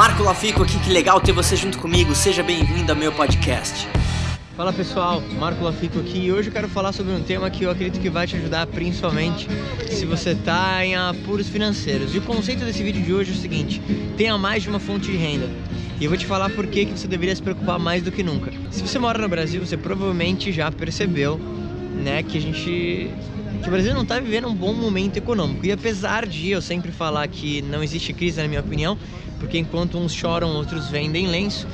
Marco Lafico aqui, que legal ter você junto comigo. Seja bem-vindo ao meu podcast. Fala pessoal, Marco Lafico aqui e hoje eu quero falar sobre um tema que eu acredito que vai te ajudar principalmente se você está em apuros financeiros. E o conceito desse vídeo de hoje é o seguinte: tenha mais de uma fonte de renda. E eu vou te falar por que você deveria se preocupar mais do que nunca. Se você mora no Brasil, você provavelmente já percebeu né, que a gente que o Brasil não está vivendo um bom momento econômico. E apesar de eu sempre falar que não existe crise, na minha opinião, porque enquanto uns choram, outros vendem lenço,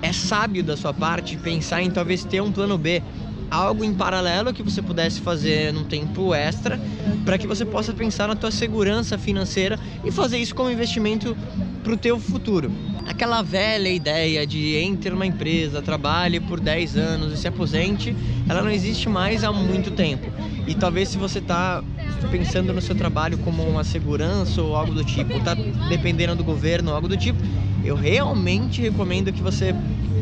é sábio da sua parte pensar em talvez ter um plano B, algo em paralelo que você pudesse fazer num tempo extra, para que você possa pensar na tua segurança financeira e fazer isso como investimento para o teu futuro. Aquela velha ideia de entre numa empresa, trabalhe por 10 anos e se aposente, ela não existe mais há muito tempo. E talvez se você está pensando no seu trabalho como uma segurança ou algo do tipo, está dependendo do governo ou algo do tipo, eu realmente recomendo que você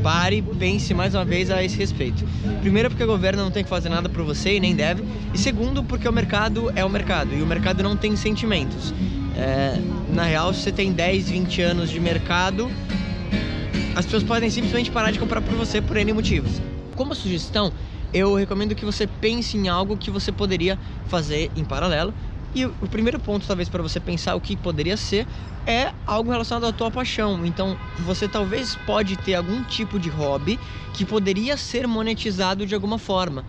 pare e pense mais uma vez a esse respeito. Primeiro, porque o governo não tem que fazer nada por você e nem deve. E segundo, porque o mercado é o mercado e o mercado não tem sentimentos. É, na real, se você tem 10, 20 anos de mercado, as pessoas podem simplesmente parar de comprar por você por N motivos. Como sugestão, eu recomendo que você pense em algo que você poderia fazer em paralelo e o primeiro ponto, talvez, para você pensar o que poderia ser é algo relacionado à tua paixão. Então, você talvez pode ter algum tipo de hobby que poderia ser monetizado de alguma forma.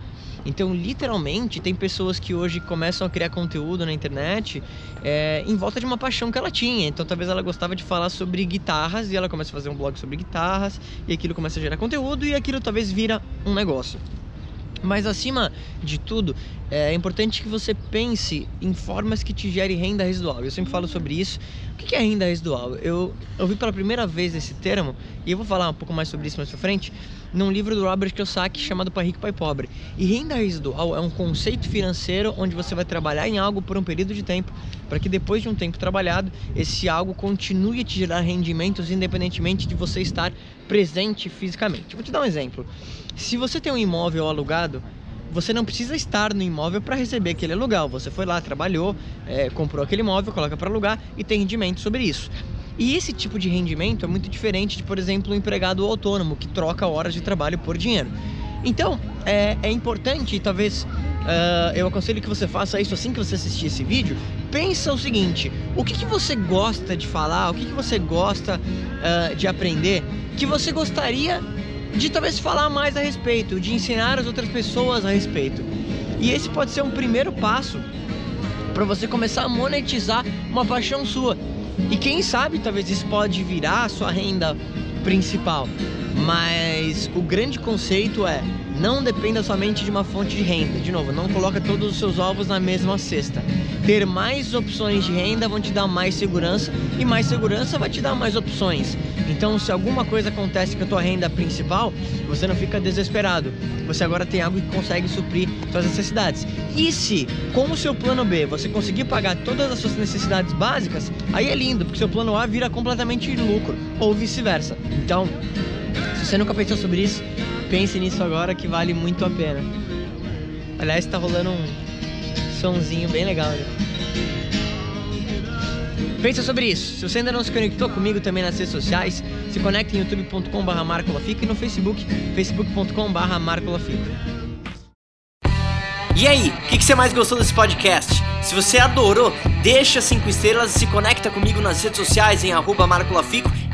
Então, literalmente, tem pessoas que hoje começam a criar conteúdo na internet é, em volta de uma paixão que ela tinha. Então, talvez ela gostava de falar sobre guitarras e ela começa a fazer um blog sobre guitarras e aquilo começa a gerar conteúdo e aquilo talvez vira um negócio. Mas acima de tudo, é importante que você pense em formas que te gerem renda residual. Eu sempre falo sobre isso. O que é renda residual? Eu ouvi pela primeira vez esse termo, e eu vou falar um pouco mais sobre isso mais pra frente, num livro do Robert Kiyosaki chamado Pai Rico, Pai Pobre. E renda residual é um conceito financeiro onde você vai trabalhar em algo por um período de tempo, para que depois de um tempo trabalhado, esse algo continue a te gerar rendimentos independentemente de você estar presente fisicamente. Vou te dar um exemplo. Se você tem um imóvel alugado, você não precisa estar no imóvel para receber aquele aluguel. Você foi lá, trabalhou, é, comprou aquele imóvel, coloca para alugar e tem rendimento sobre isso. E esse tipo de rendimento é muito diferente de, por exemplo, um empregado autônomo que troca horas de trabalho por dinheiro. Então, é, é importante, talvez uh, eu aconselho que você faça isso assim que você assistir esse vídeo. Pensa o seguinte: o que, que você gosta de falar, o que, que você gosta uh, de aprender, que você gostaria de talvez falar mais a respeito, de ensinar as outras pessoas a respeito. E esse pode ser um primeiro passo para você começar a monetizar uma paixão sua. E quem sabe talvez isso pode virar a sua renda principal. Mas o grande conceito é não dependa somente de uma fonte de renda. De novo, não coloca todos os seus ovos na mesma cesta. Ter mais opções de renda vão te dar mais segurança e mais segurança vai te dar mais opções. Então, se alguma coisa acontece com a tua renda principal, você não fica desesperado. Você agora tem algo que consegue suprir suas necessidades. E se, com o seu plano B, você conseguir pagar todas as suas necessidades básicas, aí é lindo, porque seu plano A vira completamente lucro, ou vice-versa. Então, se você nunca pensou sobre isso, pense nisso agora que vale muito a pena. Aliás, tá rolando um sonzinho bem legal, né? Pensa sobre isso. Se você ainda não se conectou comigo também nas redes sociais, se conecte em youtube.com.br marcolafico e no Facebook, facebook.com.br marcolafico. E aí, o que, que, você mais gostou desse podcast? Se você adorou, deixa 5 estrelas e se conecta comigo nas redes sociais em arroba marcolafico